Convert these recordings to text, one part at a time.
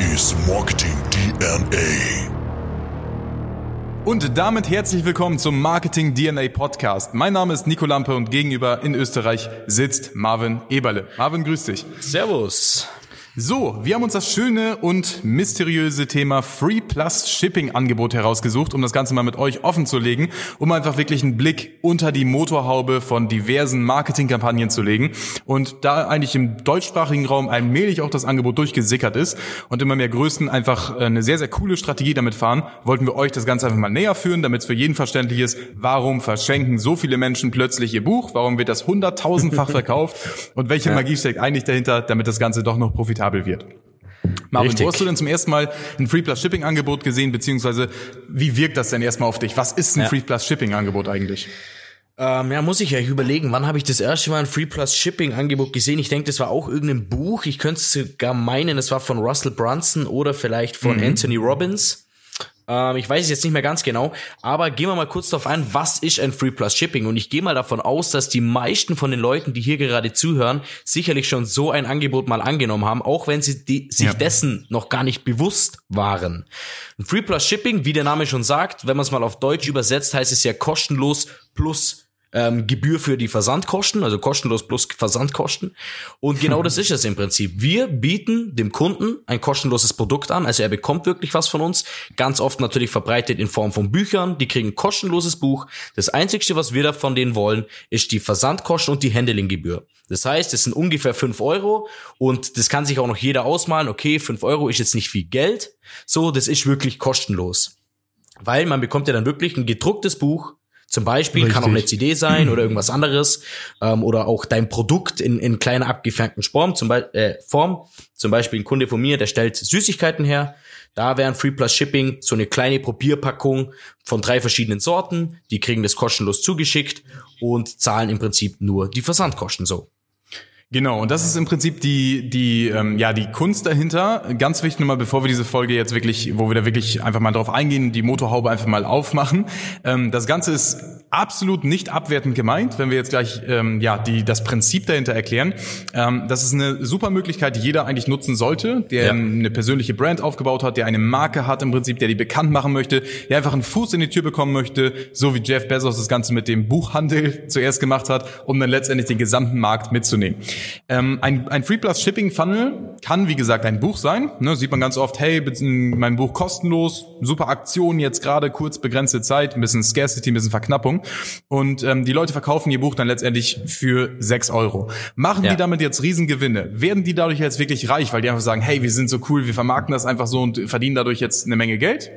is Marketing DNA. Und damit herzlich willkommen zum Marketing DNA Podcast. Mein Name ist Nico Lampe und gegenüber in Österreich sitzt Marvin Eberle. Marvin, grüß dich. Servus. So, wir haben uns das schöne und mysteriöse Thema Free Plus Shipping Angebot herausgesucht, um das Ganze mal mit euch offen zu legen, um einfach wirklich einen Blick unter die Motorhaube von diversen Marketingkampagnen zu legen. Und da eigentlich im deutschsprachigen Raum allmählich auch das Angebot durchgesickert ist und immer mehr Größen einfach eine sehr, sehr coole Strategie damit fahren, wollten wir euch das Ganze einfach mal näher führen, damit es für jeden verständlich ist, warum verschenken so viele Menschen plötzlich ihr Buch, warum wird das hunderttausendfach verkauft und welche. Magie steckt eigentlich dahinter, damit das Ganze doch noch profitabel profitabel wird. Marvin, Richtig. wo hast du denn zum ersten Mal ein Free Plus Shipping Angebot gesehen, beziehungsweise wie wirkt das denn erstmal auf dich? Was ist ein ja. Free Plus Shipping Angebot eigentlich? Ähm, ja, muss ich ja überlegen, wann habe ich das erste Mal ein Free Plus Shipping Angebot gesehen? Ich denke, das war auch irgendein Buch. Ich könnte es sogar meinen, es war von Russell Brunson oder vielleicht von mhm. Anthony Robbins. Ähm, ich weiß es jetzt nicht mehr ganz genau, aber gehen wir mal kurz darauf ein, was ist ein Free Plus Shipping? Und ich gehe mal davon aus, dass die meisten von den Leuten, die hier gerade zuhören, sicherlich schon so ein Angebot mal angenommen haben, auch wenn sie die, sich ja. dessen noch gar nicht bewusst waren. Ein Free Plus Shipping, wie der Name schon sagt, wenn man es mal auf Deutsch übersetzt, heißt es ja kostenlos plus ähm, Gebühr für die Versandkosten, also kostenlos plus Versandkosten. Und genau das ist es im Prinzip. Wir bieten dem Kunden ein kostenloses Produkt an, also er bekommt wirklich was von uns. Ganz oft natürlich verbreitet in Form von Büchern. Die kriegen ein kostenloses Buch. Das Einzige, was wir da von denen wollen, ist die Versandkosten und die Handlinggebühr. Das heißt, es sind ungefähr fünf Euro und das kann sich auch noch jeder ausmalen. Okay, fünf Euro ist jetzt nicht viel Geld. So, das ist wirklich kostenlos. Weil man bekommt ja dann wirklich ein gedrucktes Buch zum Beispiel Richtig. kann auch eine CD sein oder irgendwas anderes ähm, oder auch dein Produkt in, in kleiner abgefängten Form. Zum, Be äh, Form. zum Beispiel ein Kunde von mir, der stellt Süßigkeiten her. Da wären Free Plus Shipping so eine kleine Probierpackung von drei verschiedenen Sorten. Die kriegen das kostenlos zugeschickt und zahlen im Prinzip nur die Versandkosten so. Genau, und das ist im Prinzip die, die, ähm, ja, die Kunst dahinter. Ganz wichtig nochmal, bevor wir diese Folge jetzt wirklich, wo wir da wirklich einfach mal drauf eingehen, die Motorhaube einfach mal aufmachen. Ähm, das Ganze ist absolut nicht abwertend gemeint, wenn wir jetzt gleich ähm, ja die das Prinzip dahinter erklären. Ähm, das ist eine super Möglichkeit, die jeder eigentlich nutzen sollte, der ja. eine persönliche Brand aufgebaut hat, der eine Marke hat im Prinzip, der die bekannt machen möchte, der einfach einen Fuß in die Tür bekommen möchte, so wie Jeff Bezos das Ganze mit dem Buchhandel zuerst gemacht hat, um dann letztendlich den gesamten Markt mitzunehmen. Ähm, ein, ein Free Plus Shipping Funnel kann, wie gesagt, ein Buch sein. Ne, sieht man ganz oft, hey, mein Buch kostenlos, super Aktion, jetzt gerade kurz begrenzte Zeit, ein bisschen Scarcity, ein bisschen Verknappung. Und ähm, die Leute verkaufen ihr Buch dann letztendlich für sechs Euro. Machen ja. die damit jetzt Riesengewinne? Werden die dadurch jetzt wirklich reich, weil die einfach sagen, hey, wir sind so cool, wir vermarkten das einfach so und verdienen dadurch jetzt eine Menge Geld?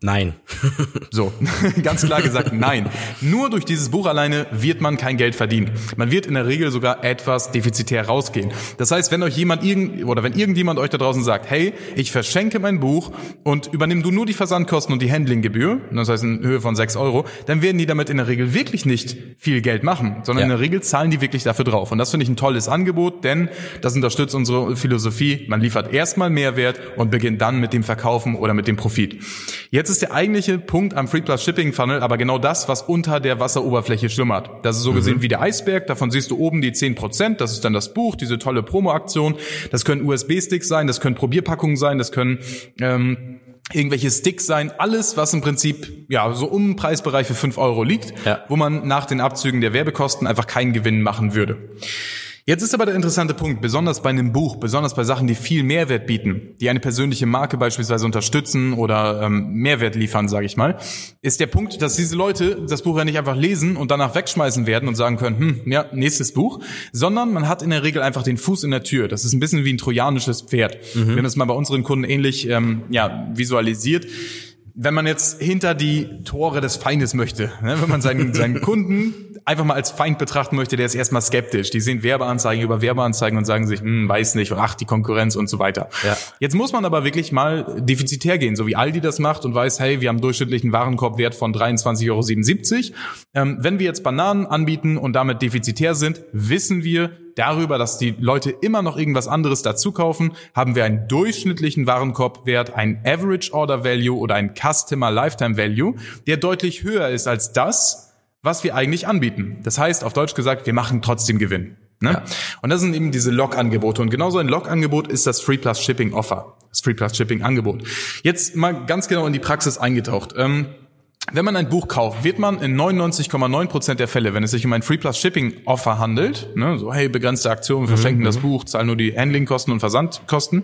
Nein. so, ganz klar gesagt, nein. Nur durch dieses Buch alleine wird man kein Geld verdienen. Man wird in der Regel sogar etwas defizitär rausgehen. Das heißt, wenn euch jemand irgend, oder wenn irgendjemand euch da draußen sagt, hey, ich verschenke mein Buch und übernimm du nur die Versandkosten und die Handlinggebühr, das heißt in Höhe von sechs Euro, dann werden die damit in der Regel wirklich nicht viel Geld machen, sondern ja. in der Regel zahlen die wirklich dafür drauf. Und das finde ich ein tolles Angebot, denn das unterstützt unsere Philosophie. Man liefert erstmal Mehrwert und beginnt dann mit dem Verkaufen oder mit dem Profit. Jetzt Jetzt ist der eigentliche Punkt am Free Plus Shipping Funnel aber genau das, was unter der Wasseroberfläche schlummert. Das ist so gesehen mhm. wie der Eisberg. Davon siehst du oben die 10%. Das ist dann das Buch, diese tolle Promo-Aktion. Das können USB-Sticks sein, das können Probierpackungen sein, das können ähm, irgendwelche Sticks sein, alles, was im Prinzip ja so um den Preisbereich für 5 Euro liegt, ja. wo man nach den Abzügen der Werbekosten einfach keinen Gewinn machen würde. Jetzt ist aber der interessante Punkt, besonders bei einem Buch, besonders bei Sachen, die viel Mehrwert bieten, die eine persönliche Marke beispielsweise unterstützen oder ähm, Mehrwert liefern, sage ich mal, ist der Punkt, dass diese Leute das Buch ja nicht einfach lesen und danach wegschmeißen werden und sagen können, hm, ja, nächstes Buch, sondern man hat in der Regel einfach den Fuß in der Tür. Das ist ein bisschen wie ein trojanisches Pferd. Mhm. Wir haben das mal bei unseren Kunden ähnlich ähm, ja, visualisiert wenn man jetzt hinter die Tore des Feindes möchte, ne, wenn man seinen, seinen Kunden einfach mal als Feind betrachten möchte, der ist erstmal skeptisch. Die sehen Werbeanzeigen über Werbeanzeigen und sagen sich, hm, weiß nicht, ach, die Konkurrenz und so weiter. Ja. Jetzt muss man aber wirklich mal defizitär gehen, so wie Aldi das macht und weiß, hey, wir haben durchschnittlichen Warenkorbwert von 23,77 Euro. Ähm, wenn wir jetzt Bananen anbieten und damit defizitär sind, wissen wir, darüber, dass die Leute immer noch irgendwas anderes dazu kaufen, haben wir einen durchschnittlichen Warenkorbwert, ein Average Order Value oder ein Customer Lifetime Value, der deutlich höher ist als das, was wir eigentlich anbieten. Das heißt, auf Deutsch gesagt, wir machen trotzdem Gewinn. Ne? Ja. Und das sind eben diese Log-Angebote. Und genauso ein Log-Angebot ist das Free Plus Shipping Offer. Das Free Plus Shipping Angebot. Jetzt mal ganz genau in die Praxis eingetaucht. Ähm, wenn man ein Buch kauft, wird man in 99,9% der Fälle, wenn es sich um ein Free Plus Shipping Offer handelt, ne, so hey, begrenzte Aktion, wir verschenken das Buch, zahlen nur die Handlingkosten und Versandkosten,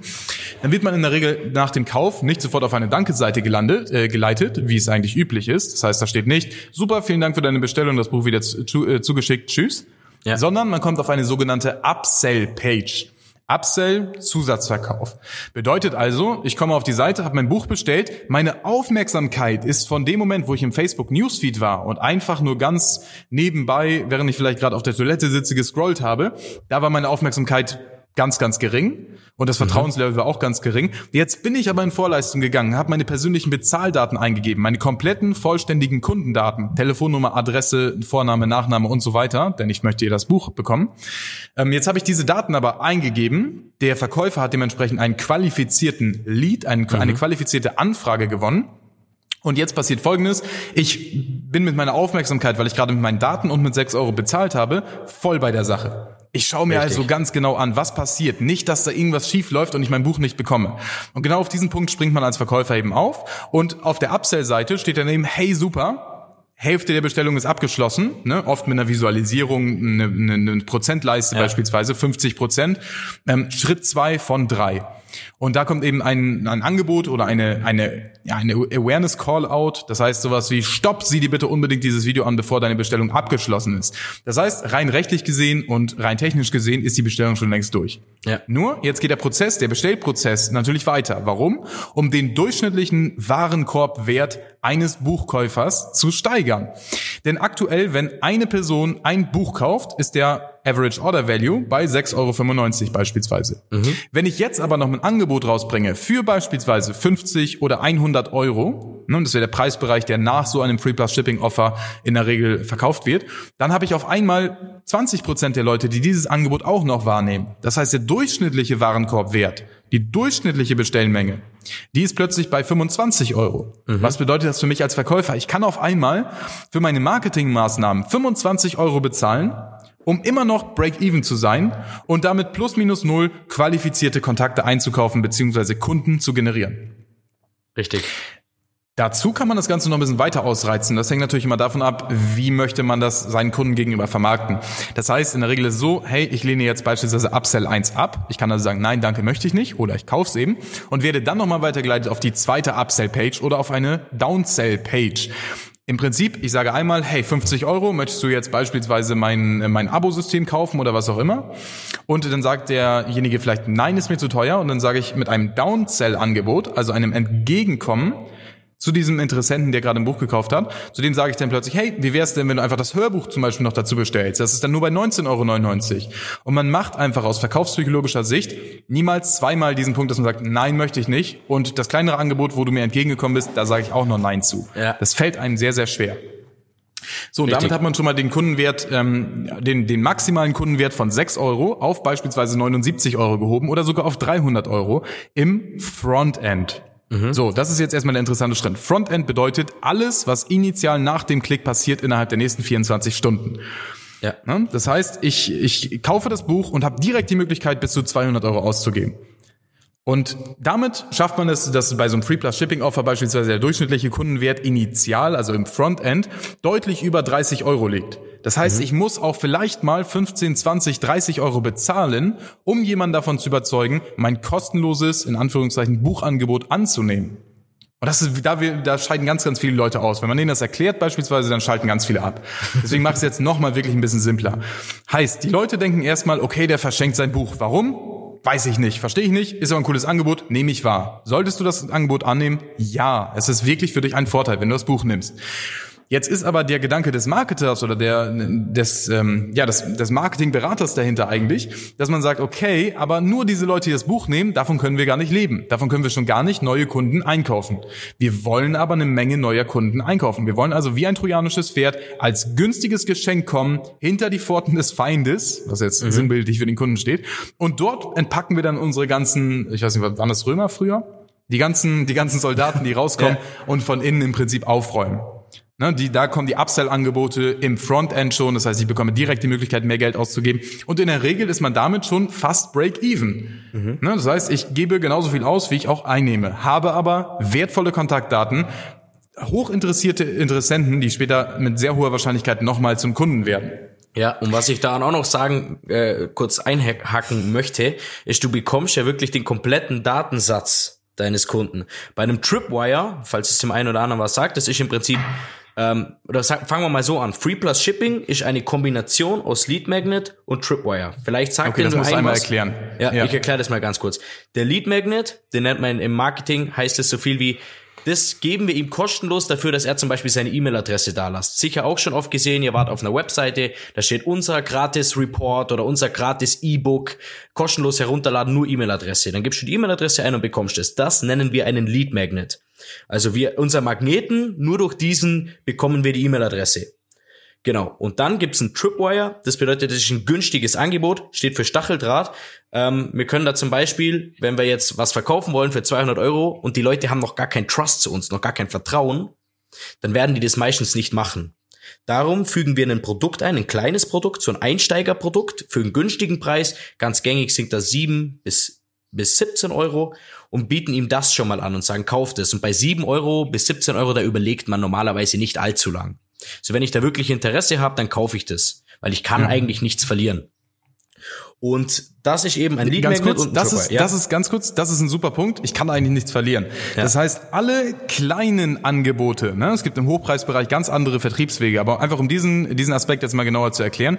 dann wird man in der Regel nach dem Kauf nicht sofort auf eine Danke-Seite gelandet, äh, geleitet, wie es eigentlich üblich ist. Das heißt, da steht nicht, super, vielen Dank für deine Bestellung, das Buch wieder zu, äh, zugeschickt, tschüss, Ja. sondern man kommt auf eine sogenannte Upsell-Page. Upsell, Zusatzverkauf. Bedeutet also, ich komme auf die Seite, habe mein Buch bestellt, meine Aufmerksamkeit ist von dem Moment, wo ich im Facebook Newsfeed war und einfach nur ganz nebenbei, während ich vielleicht gerade auf der Toilette sitze, gescrollt habe, da war meine Aufmerksamkeit ganz, ganz gering und das Vertrauenslevel war auch ganz gering. Jetzt bin ich aber in Vorleistung gegangen, habe meine persönlichen Bezahldaten eingegeben, meine kompletten, vollständigen Kundendaten, Telefonnummer, Adresse, Vorname, Nachname und so weiter, denn ich möchte ihr das Buch bekommen. Ähm, jetzt habe ich diese Daten aber eingegeben. Der Verkäufer hat dementsprechend einen qualifizierten Lead, einen, eine qualifizierte Anfrage gewonnen. Und jetzt passiert Folgendes. Ich bin mit meiner Aufmerksamkeit, weil ich gerade mit meinen Daten und mit 6 Euro bezahlt habe, voll bei der Sache. Ich schaue mir Richtig. also ganz genau an, was passiert. Nicht, dass da irgendwas schief läuft und ich mein Buch nicht bekomme. Und genau auf diesen Punkt springt man als Verkäufer eben auf. Und auf der Upsell-Seite steht daneben, hey super, Hälfte der Bestellung ist abgeschlossen, ne? oft mit einer Visualisierung, eine, eine, eine Prozentleiste beispielsweise, 50 Prozent. Ähm, Schritt zwei von drei. Und da kommt eben ein, ein Angebot oder eine, eine, ja, eine Awareness Call-out. Das heißt sowas wie, stopp, sieh dir bitte unbedingt dieses Video an, bevor deine Bestellung abgeschlossen ist. Das heißt, rein rechtlich gesehen und rein technisch gesehen ist die Bestellung schon längst durch. Ja. Nur, jetzt geht der Prozess, der Bestellprozess natürlich weiter. Warum? Um den durchschnittlichen Warenkorbwert eines Buchkäufers zu steigern. Denn aktuell, wenn eine Person ein Buch kauft, ist der Average Order Value bei 6,95 Euro beispielsweise. Wenn ich jetzt aber noch ein Angebot rausbringe für beispielsweise 50 oder 100 Euro, ne, das wäre der Preisbereich, der nach so einem Free Plus Shipping Offer in der Regel verkauft wird, dann habe ich auf einmal 20 Prozent der Leute, die dieses Angebot auch noch wahrnehmen. Das heißt, der durchschnittliche Warenkorbwert, die durchschnittliche Bestellmenge, die ist plötzlich bei 25 Euro. Was bedeutet das für mich als Verkäufer? Ich kann auf einmal für meine Marketingmaßnahmen 25 Euro bezahlen, um immer noch Break-Even zu sein und damit plus minus null qualifizierte Kontakte einzukaufen bzw. Kunden zu generieren. Richtig. Dazu kann man das Ganze noch ein bisschen weiter ausreizen. Das hängt natürlich immer davon ab, wie möchte man das seinen Kunden gegenüber vermarkten. Das heißt, in der Regel ist so, hey, ich lehne jetzt beispielsweise Upsell 1 ab. Ich kann also sagen, nein, danke, möchte ich nicht. Oder ich kaufe es eben und werde dann nochmal weitergeleitet auf die zweite Upsell-Page oder auf eine Downsell-Page. Im Prinzip, ich sage einmal, hey, 50 Euro, möchtest du jetzt beispielsweise mein, äh, mein Abo-System kaufen oder was auch immer? Und dann sagt derjenige vielleicht, nein, ist mir zu teuer. Und dann sage ich mit einem Downsell-Angebot, also einem Entgegenkommen, zu diesem Interessenten, der gerade ein Buch gekauft hat, zu dem sage ich dann plötzlich, hey, wie wär's denn, wenn du einfach das Hörbuch zum Beispiel noch dazu bestellst? Das ist dann nur bei 19,99 Euro. Und man macht einfach aus verkaufspsychologischer Sicht niemals zweimal diesen Punkt, dass man sagt, nein, möchte ich nicht. Und das kleinere Angebot, wo du mir entgegengekommen bist, da sage ich auch noch nein zu. Ja. Das fällt einem sehr, sehr schwer. So, und Richtig. damit hat man schon mal den Kundenwert, ähm, den, den maximalen Kundenwert von 6 Euro auf beispielsweise 79 Euro gehoben oder sogar auf 300 Euro im Frontend. So, das ist jetzt erstmal der interessante Schritt. Frontend bedeutet alles, was initial nach dem Klick passiert innerhalb der nächsten 24 Stunden. Ja. Ne? Das heißt, ich, ich kaufe das Buch und habe direkt die Möglichkeit, bis zu 200 Euro auszugeben. Und damit schafft man es, dass bei so einem Free Plus Shipping Offer beispielsweise der durchschnittliche Kundenwert initial, also im Frontend, deutlich über 30 Euro liegt. Das heißt, ich muss auch vielleicht mal 15, 20, 30 Euro bezahlen, um jemanden davon zu überzeugen, mein kostenloses, in Anführungszeichen, Buchangebot anzunehmen. Und das ist, da, wir, da scheiden ganz, ganz viele Leute aus. Wenn man denen das erklärt beispielsweise, dann schalten ganz viele ab. Deswegen mache ich es jetzt nochmal wirklich ein bisschen simpler. Heißt, die Leute denken erstmal, okay, der verschenkt sein Buch. Warum? Weiß ich nicht, verstehe ich nicht, ist aber ein cooles Angebot, nehme ich wahr. Solltest du das Angebot annehmen? Ja, es ist wirklich für dich ein Vorteil, wenn du das Buch nimmst. Jetzt ist aber der Gedanke des Marketers oder der des ähm, ja des, des Marketingberaters dahinter eigentlich, dass man sagt, okay, aber nur diese Leute, die das Buch nehmen, davon können wir gar nicht leben. Davon können wir schon gar nicht neue Kunden einkaufen. Wir wollen aber eine Menge neuer Kunden einkaufen. Wir wollen also wie ein trojanisches Pferd als günstiges Geschenk kommen hinter die Pforten des Feindes, was jetzt sinnbildlich für den Kunden steht, und dort entpacken wir dann unsere ganzen, ich weiß nicht, waren das Römer früher? Die ganzen die ganzen Soldaten, die rauskommen und von innen im Prinzip aufräumen. Ne, die, da kommen die Upsell-Angebote im Frontend schon, das heißt, ich bekomme direkt die Möglichkeit, mehr Geld auszugeben. Und in der Regel ist man damit schon fast break-even. Mhm. Ne, das heißt, ich gebe genauso viel aus, wie ich auch einnehme, habe aber wertvolle Kontaktdaten, hochinteressierte Interessenten, die später mit sehr hoher Wahrscheinlichkeit nochmal zum Kunden werden. Ja, und was ich da auch noch sagen, äh, kurz einhacken möchte, ist, du bekommst ja wirklich den kompletten Datensatz deines Kunden. Bei einem Tripwire, falls es dem einen oder anderen was sagt, das ist im Prinzip ähm, oder sag, fangen wir mal so an. Free Plus Shipping ist eine Kombination aus Lead Magnet und Tripwire. Vielleicht sagt okay, das muss einmal was. erklären. Ja, ja. ich erkläre das mal ganz kurz. Der Lead Magnet, den nennt man im Marketing, heißt es so viel wie das geben wir ihm kostenlos dafür, dass er zum Beispiel seine E-Mail-Adresse da lässt. Sicher auch schon oft gesehen, ihr wart auf einer Webseite, da steht unser gratis Report oder unser gratis E-Book, kostenlos herunterladen, nur E-Mail-Adresse. Dann gibst du die E-Mail-Adresse ein und bekommst es. Das nennen wir einen Lead Magnet. Also wir, unser Magneten, nur durch diesen bekommen wir die E-Mail-Adresse. Genau. Und dann gibt's ein Tripwire. Das bedeutet, das ist ein günstiges Angebot, steht für Stacheldraht. Ähm, wir können da zum Beispiel, wenn wir jetzt was verkaufen wollen für 200 Euro und die Leute haben noch gar kein Trust zu uns, noch gar kein Vertrauen, dann werden die das meistens nicht machen. Darum fügen wir ein Produkt ein, ein kleines Produkt, so ein Einsteigerprodukt für einen günstigen Preis. Ganz gängig sind da 7 bis, bis 17 Euro und bieten ihm das schon mal an und sagen, kauft es. Und bei 7 Euro bis 17 Euro, da überlegt man normalerweise nicht allzu lang. So, wenn ich da wirklich Interesse habe, dann kaufe ich das, weil ich kann mhm. eigentlich nichts verlieren. Und das ist eben ein Lead ganz kurz, und das ist, ja? das ist ganz kurz, das ist ein super Punkt. Ich kann eigentlich nichts verlieren. Ja. Das heißt, alle kleinen Angebote, ne, es gibt im Hochpreisbereich ganz andere Vertriebswege, aber einfach um diesen, diesen Aspekt jetzt mal genauer zu erklären,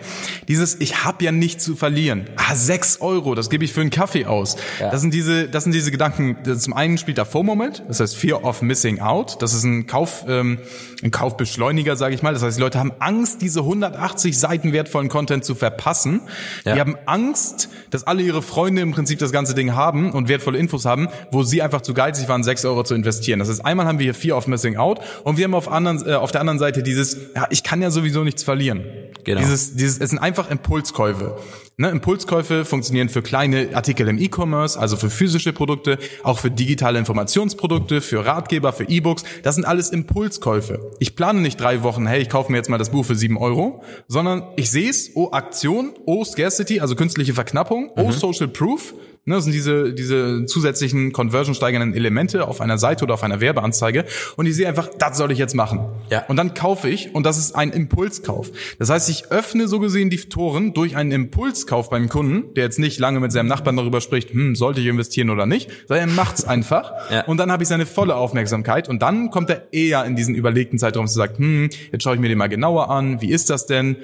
dieses, ich habe ja nichts zu verlieren. Ah, sechs Euro, das gebe ich für einen Kaffee aus. Ja. Das sind diese, das sind diese Gedanken. Zum einen spielt da FOMO-Moment, das heißt Fear of Missing Out. Das ist ein Kauf, ähm, ein Kaufbeschleuniger, sage ich mal. Das heißt, die Leute haben Angst, diese 180 Seiten wertvollen Content zu verpassen. Die haben Angst, dass alle ihre Freunde im Prinzip das ganze Ding haben und wertvolle Infos haben, wo sie einfach zu geizig waren, sechs Euro zu investieren. Das heißt, einmal haben wir hier Fear of Missing Out und wir haben auf, anderen, äh, auf der anderen Seite dieses, ja, ich kann ja sowieso nichts verlieren. Genau. Dieses, dieses, es sind einfach Impulskäufe. Ne, Impulskäufe funktionieren für kleine Artikel im E-Commerce, also für physische Produkte, auch für digitale Informationsprodukte, für Ratgeber, für E-Books. Das sind alles Impulskäufe. Ich plane nicht drei Wochen, hey, ich kaufe mir jetzt mal das Buch für sieben Euro, sondern ich sehe es, oh Aktion, oh Scarcity, also künstliche Verknappung, oh mhm. Social Proof, Ne, das sind diese, diese zusätzlichen conversion-steigernden Elemente auf einer Seite oder auf einer Werbeanzeige. Und ich sehe einfach, das soll ich jetzt machen. Ja. Und dann kaufe ich und das ist ein Impulskauf. Das heißt, ich öffne so gesehen die Toren durch einen Impulskauf beim Kunden, der jetzt nicht lange mit seinem Nachbarn darüber spricht, hm, sollte ich investieren oder nicht, sondern er macht's einfach. Ja. Und dann habe ich seine volle Aufmerksamkeit und dann kommt er eher in diesen überlegten Zeitraum zu sagen, hm, jetzt schaue ich mir den mal genauer an, wie ist das denn?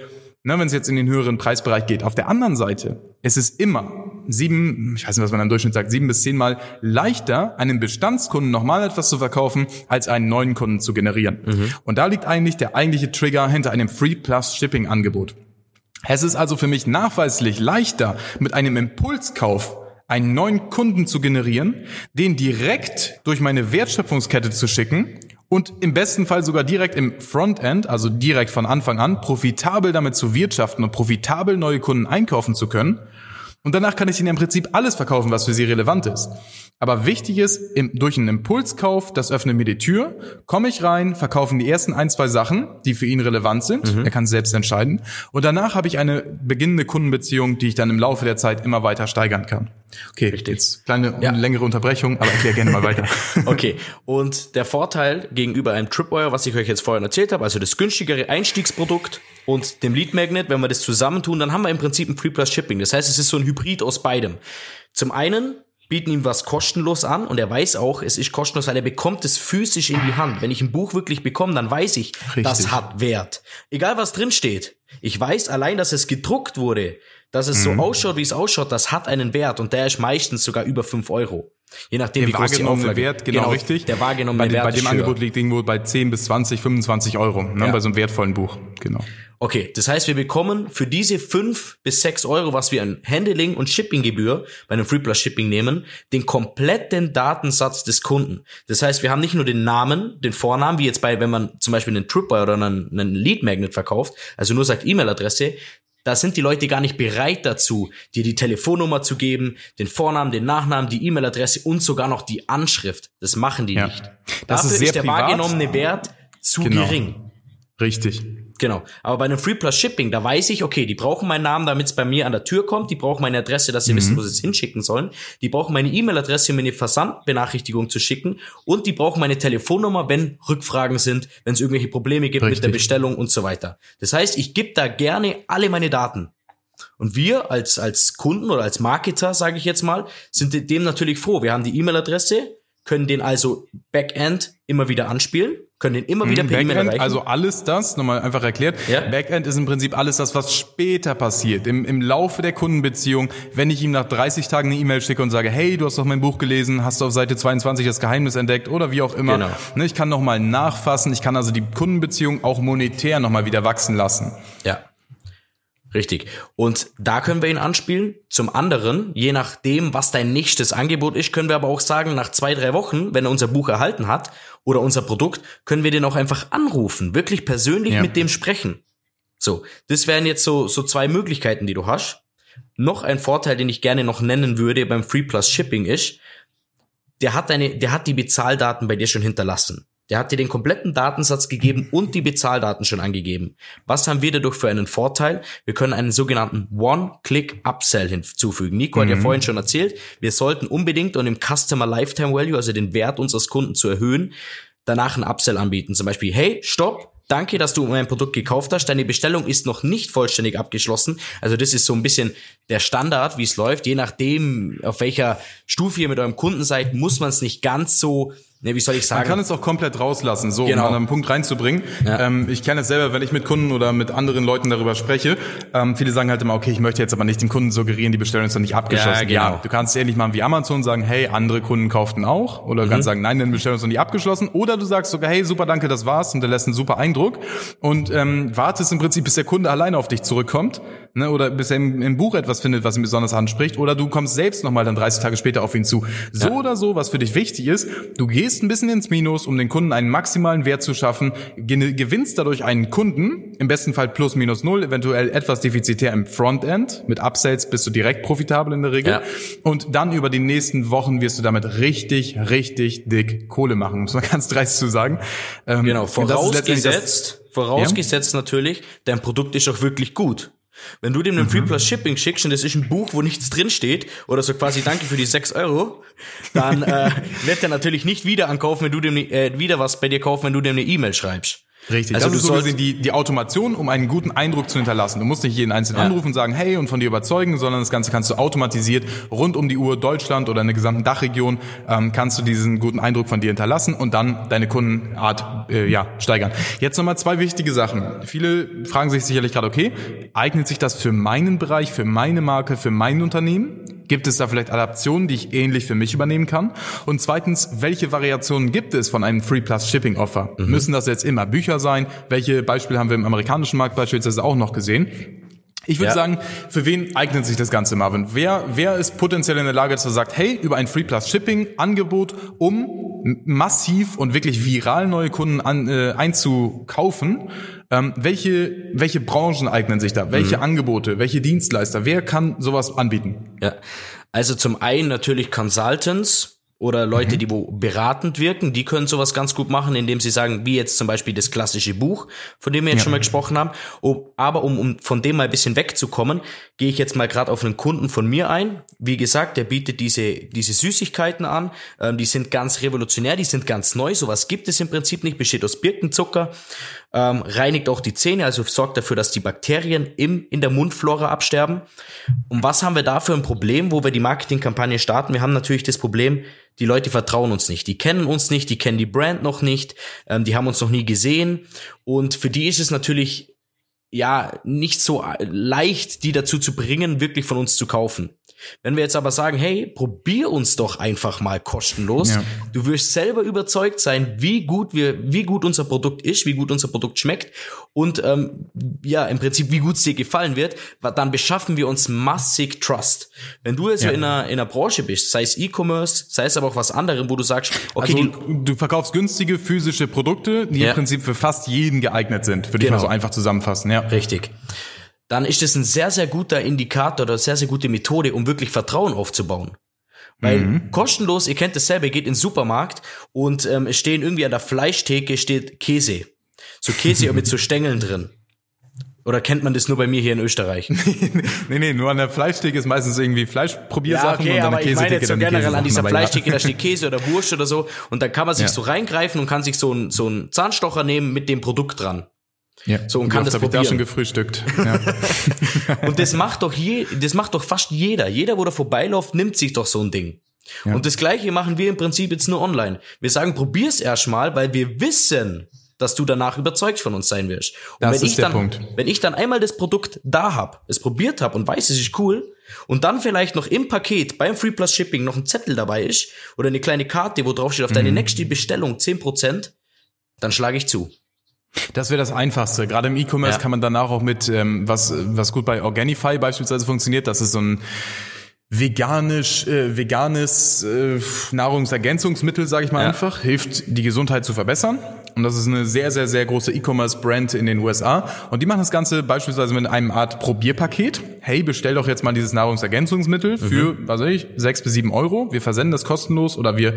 Ne, wenn es jetzt in den höheren Preisbereich geht. Auf der anderen Seite ist es immer sieben, ich weiß nicht, was man im Durchschnitt sagt, sieben bis zehnmal leichter, einem Bestandskunden nochmal etwas zu verkaufen, als einen neuen Kunden zu generieren. Mhm. Und da liegt eigentlich der eigentliche Trigger hinter einem Free Plus Shipping Angebot. Es ist also für mich nachweislich leichter, mit einem Impulskauf einen neuen Kunden zu generieren, den direkt durch meine Wertschöpfungskette zu schicken und im besten Fall sogar direkt im Frontend, also direkt von Anfang an, profitabel damit zu wirtschaften und profitabel neue Kunden einkaufen zu können. Und danach kann ich ihnen im Prinzip alles verkaufen, was für sie relevant ist. Aber wichtig ist, im, durch einen Impulskauf, das öffnet mir die Tür, komme ich rein, verkaufen die ersten ein, zwei Sachen, die für ihn relevant sind. Mhm. Er kann selbst entscheiden. Und danach habe ich eine beginnende Kundenbeziehung, die ich dann im Laufe der Zeit immer weiter steigern kann. Okay, Richtig. jetzt kleine ja. längere Unterbrechung, aber erklär gerne mal weiter. okay, und der Vorteil gegenüber einem Tripwire, was ich euch jetzt vorhin erzählt habe, also das günstigere Einstiegsprodukt und dem Lead Magnet, wenn wir das zusammentun, dann haben wir im Prinzip ein Free Plus Shipping. Das heißt, es ist so ein Hybrid aus beidem. Zum einen bieten ihm was kostenlos an und er weiß auch, es ist kostenlos, weil er bekommt es physisch in die Hand. Wenn ich ein Buch wirklich bekomme, dann weiß ich, Richtig. das hat Wert. Egal was drin steht. Ich weiß allein, dass es gedruckt wurde, dass es mhm. so ausschaut, wie es ausschaut, das hat einen Wert und der ist meistens sogar über fünf Euro. Je nachdem, der wie groß die Auflage Wert, genau, genau, richtig. Der wahrgenommene bei, Wert. Bei dem Angebot liegt irgendwo bei 10 bis 20, 25 Euro, ne, ja. bei so einem wertvollen Buch. Genau. Okay, das heißt, wir bekommen für diese fünf bis sechs Euro, was wir an Handling und Shippinggebühr bei einem Free Plus Shipping nehmen, den kompletten Datensatz des Kunden. Das heißt, wir haben nicht nur den Namen, den Vornamen, wie jetzt bei, wenn man zum Beispiel einen Tripwire oder einen, einen Lead Magnet verkauft, also nur sagt E-Mail-Adresse, da sind die Leute gar nicht bereit dazu, dir die Telefonnummer zu geben, den Vornamen, den Nachnamen, die E-Mail-Adresse und sogar noch die Anschrift. Das machen die ja. nicht. Das Dafür ist, ist der privat. wahrgenommene Wert zu genau. gering. Richtig. Genau. Aber bei einem Free Plus Shipping, da weiß ich, okay, die brauchen meinen Namen, damit es bei mir an der Tür kommt. Die brauchen meine Adresse, dass sie mhm. wissen, wo sie es hinschicken sollen. Die brauchen meine E-Mail-Adresse, um mir eine Versandbenachrichtigung zu schicken. Und die brauchen meine Telefonnummer, wenn Rückfragen sind, wenn es irgendwelche Probleme gibt Richtig. mit der Bestellung und so weiter. Das heißt, ich gebe da gerne alle meine Daten. Und wir als, als Kunden oder als Marketer, sage ich jetzt mal, sind dem natürlich froh. Wir haben die E-Mail-Adresse, können den also Backend immer wieder anspielen, können den immer wieder per E-Mail erreichen. Also alles das, nochmal einfach erklärt, ja. Backend ist im Prinzip alles das, was später passiert, im, im Laufe der Kundenbeziehung, wenn ich ihm nach 30 Tagen eine E-Mail schicke und sage, hey, du hast doch mein Buch gelesen, hast du auf Seite 22 das Geheimnis entdeckt oder wie auch immer. Genau. Ne, ich kann nochmal nachfassen, ich kann also die Kundenbeziehung auch monetär nochmal wieder wachsen lassen. Ja. Richtig. Und da können wir ihn anspielen. Zum anderen, je nachdem, was dein nächstes Angebot ist, können wir aber auch sagen, nach zwei, drei Wochen, wenn er unser Buch erhalten hat oder unser Produkt, können wir den auch einfach anrufen, wirklich persönlich ja. mit dem sprechen. So, das wären jetzt so, so zwei Möglichkeiten, die du hast. Noch ein Vorteil, den ich gerne noch nennen würde beim Free Plus Shipping ist, der hat deine, der hat die Bezahldaten bei dir schon hinterlassen. Der hat dir den kompletten Datensatz gegeben und die Bezahldaten schon angegeben. Was haben wir dadurch für einen Vorteil? Wir können einen sogenannten One-Click-Upsell hinzufügen. Nico mhm. hat ja mhm. vorhin schon erzählt, wir sollten unbedingt, um den Customer Lifetime Value, also den Wert unseres Kunden zu erhöhen, danach einen Upsell anbieten. Zum Beispiel, hey, stopp, danke, dass du mein Produkt gekauft hast. Deine Bestellung ist noch nicht vollständig abgeschlossen. Also das ist so ein bisschen der Standard, wie es läuft. Je nachdem, auf welcher Stufe ihr mit eurem Kunden seid, muss man es nicht ganz so ne, wie soll ich sagen? Man kann es auch komplett rauslassen, so genau. um an einen Punkt reinzubringen. Ja. Ähm, ich kenne es selber, wenn ich mit Kunden oder mit anderen Leuten darüber spreche. Ähm, viele sagen halt immer, okay, ich möchte jetzt aber nicht dem Kunden suggerieren, die Bestellung ist noch nicht abgeschlossen. Ja, genau. ja du kannst ähnlich machen wie Amazon sagen, hey, andere Kunden kauften auch. Oder du mhm. kannst sagen, nein, deine Bestellung ist noch nicht abgeschlossen. Oder du sagst sogar, hey, super, danke, das war's. Und der lässt einen super Eindruck. Und ähm, wartest im Prinzip, bis der Kunde alleine auf dich zurückkommt. Ne, oder bis er im, im Buch etwas findet, was ihn besonders anspricht. Oder du kommst selbst nochmal dann 30 Tage später auf ihn zu. So ja. oder so, was für dich wichtig ist, du gehst ein bisschen ins Minus um den Kunden einen maximalen Wert zu schaffen, gewinnst dadurch einen Kunden, im besten Fall plus minus null, eventuell etwas defizitär im Frontend. Mit Upsells bist du direkt profitabel in der Regel. Ja. Und dann über die nächsten Wochen wirst du damit richtig, richtig dick Kohle machen, muss man ganz dreist zu sagen. Ähm, genau, vorausgesetzt, vorausgesetzt ja? natürlich, dein Produkt ist auch wirklich gut. Wenn du dem einen Free mhm. Plus Shipping schickst und das ist ein Buch, wo nichts drin steht, oder so quasi Danke für die 6 Euro, dann äh, wird er natürlich nicht wieder ankaufen, wenn du dem äh, wieder was bei dir kaufen, wenn du dem eine E-Mail schreibst. Richtig, also das ist so gesehen die, die Automation, um einen guten Eindruck zu hinterlassen. Du musst nicht jeden einzelnen ja. anrufen und sagen, hey, und von dir überzeugen, sondern das Ganze kannst du automatisiert rund um die Uhr Deutschland oder in der gesamten Dachregion ähm, kannst du diesen guten Eindruck von dir hinterlassen und dann deine Kundenart äh, ja, steigern. Jetzt nochmal zwei wichtige Sachen. Viele fragen sich sicherlich gerade, okay, eignet sich das für meinen Bereich, für meine Marke, für mein Unternehmen? Gibt es da vielleicht Adaptionen, die ich ähnlich für mich übernehmen kann? Und zweitens, welche Variationen gibt es von einem Free Plus Shipping Offer? Mhm. Müssen das jetzt immer Bücher sein? Welche Beispiele haben wir im amerikanischen Markt beispielsweise auch noch gesehen? Ich würde ja. sagen, für wen eignet sich das Ganze, Marvin? Wer, wer ist potenziell in der Lage, dass er sagt, hey, über ein Free Plus Shipping Angebot, um massiv und wirklich viral neue Kunden an, äh, einzukaufen, ähm, welche, welche Branchen eignen sich da? Welche mhm. Angebote? Welche Dienstleister? Wer kann sowas anbieten? Ja, also zum einen natürlich Consultants, oder Leute, mhm. die wo beratend wirken, die können sowas ganz gut machen, indem sie sagen, wie jetzt zum Beispiel das klassische Buch, von dem wir jetzt ja. schon mal gesprochen haben. aber um, um von dem mal ein bisschen wegzukommen, gehe ich jetzt mal gerade auf einen Kunden von mir ein. Wie gesagt, der bietet diese, diese Süßigkeiten an. Ähm, die sind ganz revolutionär, die sind ganz neu. Sowas gibt es im Prinzip nicht, besteht aus Birkenzucker, ähm, reinigt auch die Zähne, also sorgt dafür, dass die Bakterien im, in der Mundflora absterben. Und was haben wir da für ein Problem, wo wir die Marketingkampagne starten? Wir haben natürlich das Problem, die Leute vertrauen uns nicht, die kennen uns nicht, die kennen die Brand noch nicht, ähm, die haben uns noch nie gesehen und für die ist es natürlich ja nicht so leicht, die dazu zu bringen, wirklich von uns zu kaufen. Wenn wir jetzt aber sagen, hey, probier uns doch einfach mal kostenlos. Ja. Du wirst selber überzeugt sein, wie gut wir, wie gut unser Produkt ist, wie gut unser Produkt schmeckt und ähm, ja, im Prinzip, wie gut es dir gefallen wird, dann beschaffen wir uns massig Trust. Wenn du jetzt ja. in, einer, in einer Branche bist, sei es E-Commerce, sei es aber auch was anderes, wo du sagst, okay, also, du verkaufst günstige physische Produkte, die ja. im Prinzip für fast jeden geeignet sind, würde genau. ich mal so einfach zusammenfassen. Ja. Richtig dann ist es ein sehr, sehr guter Indikator oder sehr, sehr gute Methode, um wirklich Vertrauen aufzubauen. Weil mhm. kostenlos, ihr kennt ihr geht in den Supermarkt und ähm, es stehen irgendwie an der Fleischtheke steht Käse. So Käse mit so Stängeln drin. Oder kennt man das nur bei mir hier in Österreich? nee, nee, nur an der Fleischtheke ist meistens irgendwie Fleischprobiersachen ja, okay, und an der aber ich meine jetzt so generell an dieser ja. Fleischtheke, da steht Käse oder Wurst oder so und dann kann man sich Ja. so reingreifen und kann sich so einen so einen Zahnstocher nehmen mit dem Produkt dran. Ja. So, und Wie kann das hab ich da schon gefrühstückt. Ja. Und das macht doch je, das macht doch fast jeder. Jeder, wo da vorbeiläuft, nimmt sich doch so ein Ding. Und das gleiche machen wir im Prinzip jetzt nur online. Wir sagen, probier's erst mal, weil wir wissen, dass du danach überzeugt von uns sein wirst. Und Das wenn ist ich der dann, Punkt. wenn ich dann einmal das Produkt da hab, es probiert hab und weiß, es ist cool, und dann vielleicht noch im Paket beim Free Plus Shipping noch ein Zettel dabei ist oder eine kleine Karte, wo drauf steht, auf Mhm. deine nächste Bestellung 10%, dann schlage ich zu. Das wäre das Einfachste. Gerade im E-Commerce Ja. kann man danach auch mit, ähm, was, was gut bei Organifi beispielsweise funktioniert, das ist so ein veganisch, äh, veganes äh, Nahrungsergänzungsmittel, sage ich mal Ja. einfach, hilft die Gesundheit zu verbessern. Und das ist eine sehr, sehr, sehr große E-Commerce-Brand in den USA. Und die machen das Ganze beispielsweise mit einem Art Probierpaket. Hey, bestell doch jetzt mal dieses Nahrungsergänzungsmittel für, was weiß ich, sechs bis sieben Euro. Wir versenden das kostenlos oder wir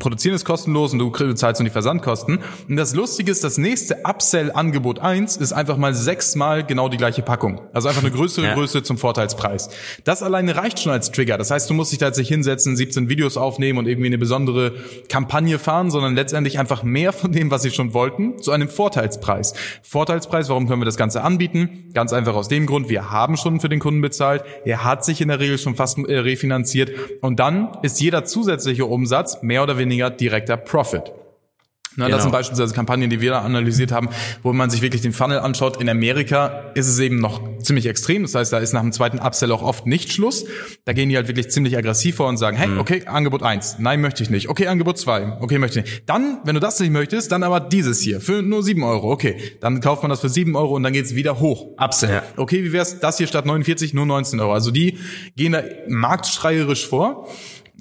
produzieren es kostenlos und du bezahlst nur die Versandkosten. Und das Lustige ist, das nächste Upsell-Angebot eins ist einfach mal sechsmal genau die gleiche Packung. Also einfach eine größere Ja. Größe zum Vorteilspreis. Das alleine reicht schon als Trigger. Das heißt, du musst dich da jetzt nicht hinsetzen, 17 Videos aufnehmen und irgendwie eine besondere Kampagne fahren, sondern letztendlich einfach mehr von dem, was sie schon wollten, zu einem Vorteilspreis. Vorteilspreis, warum können wir das Ganze anbieten? Ganz einfach aus dem Grund, wir haben schon für den Kunden bezahlt. Er hat sich in der Regel schon fast äh, refinanziert. Und dann ist jeder zusätzliche Umsatz mehr oder weniger direkter Profit. Na, Das Genau. sind beispielsweise Kampagnen, die wir da analysiert haben, wo man sich wirklich den Funnel anschaut. In Amerika ist es eben noch ziemlich extrem. Das heißt, da ist nach dem zweiten Upsell auch oft nicht Schluss. Da gehen die halt wirklich ziemlich aggressiv vor und sagen, hey, okay, Angebot eins, nein, möchte ich nicht. Okay, Angebot zwei, okay, möchte ich nicht. Dann, wenn du das nicht möchtest, dann aber dieses hier für nur sieben Euro. Okay, dann kauft man das für sieben Euro und dann geht's wieder hoch. Upsell. Ja. Okay, wie wär's? Das hier statt 49 nur 19 Euro. Also die gehen da marktschreierisch vor.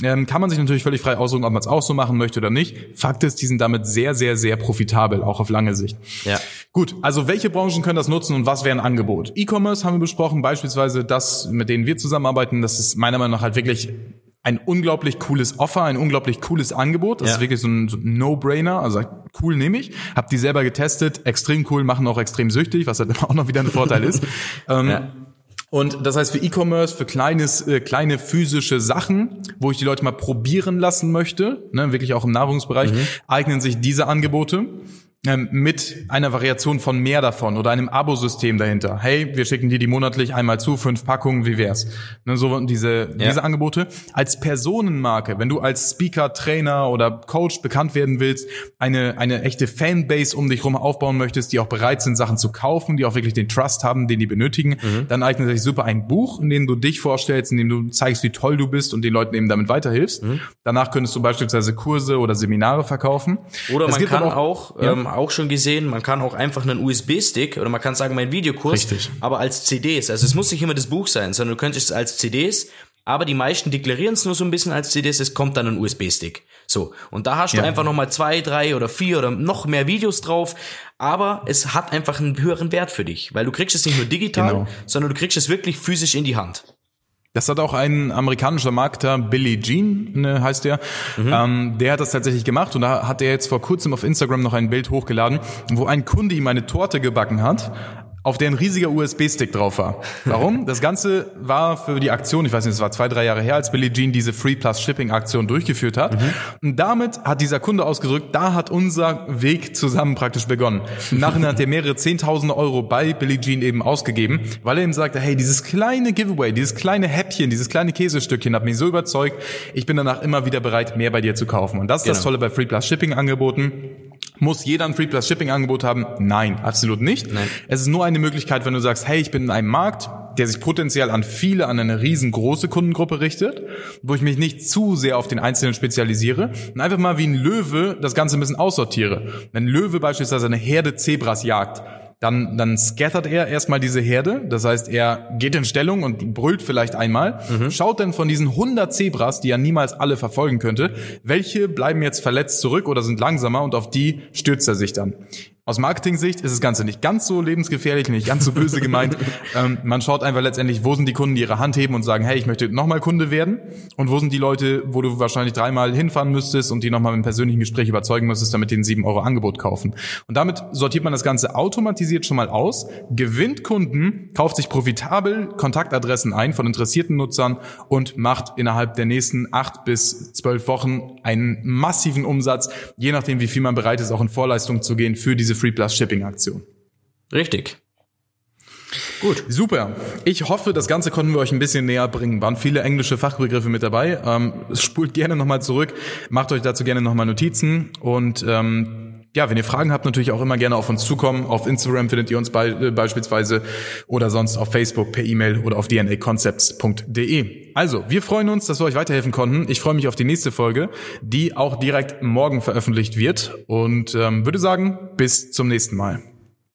Ähm, kann man sich natürlich völlig frei aussuchen, ob man es auch so machen möchte oder nicht. Fakt ist, die sind damit sehr, sehr, sehr profitabel, auch auf lange Sicht. Ja. Gut, also welche Branchen können das nutzen und was wäre ein Angebot? E-Commerce haben wir besprochen, beispielsweise das, mit denen wir zusammenarbeiten, das ist meiner Meinung nach halt wirklich ein unglaublich cooles Offer, ein unglaublich cooles Angebot. Das Ja. ist wirklich so ein, so ein No-Brainer. Also cool nehme ich. Hab die selber getestet, extrem cool, machen auch extrem süchtig, was halt auch noch wieder ein Vorteil ist. ähm, Ja. Und das heißt für E-Commerce, für kleines, äh, kleine physische Sachen, wo ich die Leute mal probieren lassen möchte, ne, wirklich auch im Nahrungsbereich, eignen sich diese Angebote ähm, mit einer Variation von mehr davon oder einem Abosystem dahinter. Hey, wir schicken dir die monatlich einmal zu, fünf Packungen, wie wär's? Ne, so diese, Ja. diese Angebote. Als Personenmarke, wenn du als Speaker, Trainer oder Coach bekannt werden willst, eine, eine echte Fanbase um dich rum aufbauen möchtest, die auch bereit sind, Sachen zu kaufen, die auch wirklich den Trust haben, den die benötigen, dann eignet sich super ein Buch, in dem du dich vorstellst, in dem du zeigst, wie toll du bist und den Leuten eben damit weiterhilfst. Danach könntest du beispielsweise Kurse oder Seminare verkaufen. Oder Es man gibt kann aber auch, Ja. Auch schon gesehen, man kann auch einfach einen USB-Stick oder man kann sagen, mein Videokurs, Richtig. aber als CDs. Also es muss nicht immer das Buch sein, sondern du könntest es als CDs, aber die meisten deklarieren es nur so ein bisschen als CDs, es kommt dann ein USB-Stick. So. Und da hast du Ja. einfach nochmal zwei, drei oder vier oder noch mehr Videos drauf, aber es hat einfach einen höheren Wert für dich, weil du kriegst es nicht nur digital, Genau. sondern du kriegst es wirklich physisch in die Hand. Das hat auch ein amerikanischer Marketer, Billy Jean ne, heißt der, ähm, der hat das tatsächlich gemacht und da hat er jetzt vor kurzem auf Instagram noch ein Bild hochgeladen, wo ein Kunde ihm eine Torte gebacken hat, auf der ein riesiger USB-Stick drauf war. Warum? Das Ganze war für die Aktion, ich weiß nicht, es war zwei, drei Jahre her, als Billy Jean diese Free Plus Shipping Aktion durchgeführt hat. Und damit hat dieser Kunde ausgedrückt, da hat unser Weg zusammen praktisch begonnen. Im Nachhinein hat er mehrere Zehntausende Euro bei Billy Jean eben ausgegeben, weil er ihm sagte, hey, dieses kleine Giveaway, dieses kleine Häppchen, dieses kleine Käsestückchen hat mich so überzeugt, ich bin danach immer wieder bereit, mehr bei dir zu kaufen. Und das ist das Genau. Tolle bei Free Plus Shipping Angeboten. Muss jeder ein Free Plus Shipping Angebot haben? Nein, absolut nicht. Nein. Es ist nur eine Möglichkeit, wenn du sagst, hey, ich bin in einem Markt, der sich potenziell an viele, an eine riesengroße Kundengruppe richtet, wo ich mich nicht zu sehr auf den Einzelnen spezialisiere und einfach mal wie ein Löwe das Ganze ein bisschen aussortiere. Wenn ein Löwe beispielsweise eine Herde Zebras jagt, dann, dann scattert er erstmal diese Herde. Das heißt, er geht in Stellung und brüllt vielleicht einmal, schaut dann von diesen 100 Zebras, die er niemals alle verfolgen könnte, welche bleiben jetzt verletzt zurück oder sind langsamer und auf die stürzt er sich dann. Aus Marketing-Sicht ist das Ganze nicht ganz so lebensgefährlich, nicht ganz so böse gemeint. ähm, man schaut einfach letztendlich, wo sind die Kunden, die ihre Hand heben und sagen, hey, ich möchte nochmal Kunde werden. Und wo sind die Leute, wo du wahrscheinlich dreimal hinfahren müsstest und die nochmal im persönlichen Gespräch überzeugen müsstest, damit die ein 7 Euro Angebot kaufen. Und damit sortiert man das Ganze automatisiert schon mal aus, gewinnt Kunden, kauft sich profitabel Kontaktadressen ein von interessierten Nutzern und macht innerhalb der nächsten acht bis zwölf Wochen einen massiven Umsatz, je nachdem, wie viel man bereit ist, auch in Vorleistung zu gehen für diese Free Plus Shipping Aktion. Richtig. Gut. Super. Ich hoffe, das Ganze konnten wir euch ein bisschen näher bringen. Waren viele englische Fachbegriffe mit dabei. Ähm, spult gerne nochmal zurück, macht euch dazu gerne nochmal Notizen und ähm, ja, wenn ihr Fragen habt, natürlich auch immer gerne auf uns zukommen. Auf Instagram findet ihr uns be äh, beispielsweise oder sonst auf Facebook per E-Mail oder auf dnaconcepts.de. Also, wir freuen uns, dass wir euch weiterhelfen konnten. Ich freue mich auf die nächste Folge, die auch direkt morgen veröffentlicht wird und ähm, würde sagen, bis zum nächsten Mal.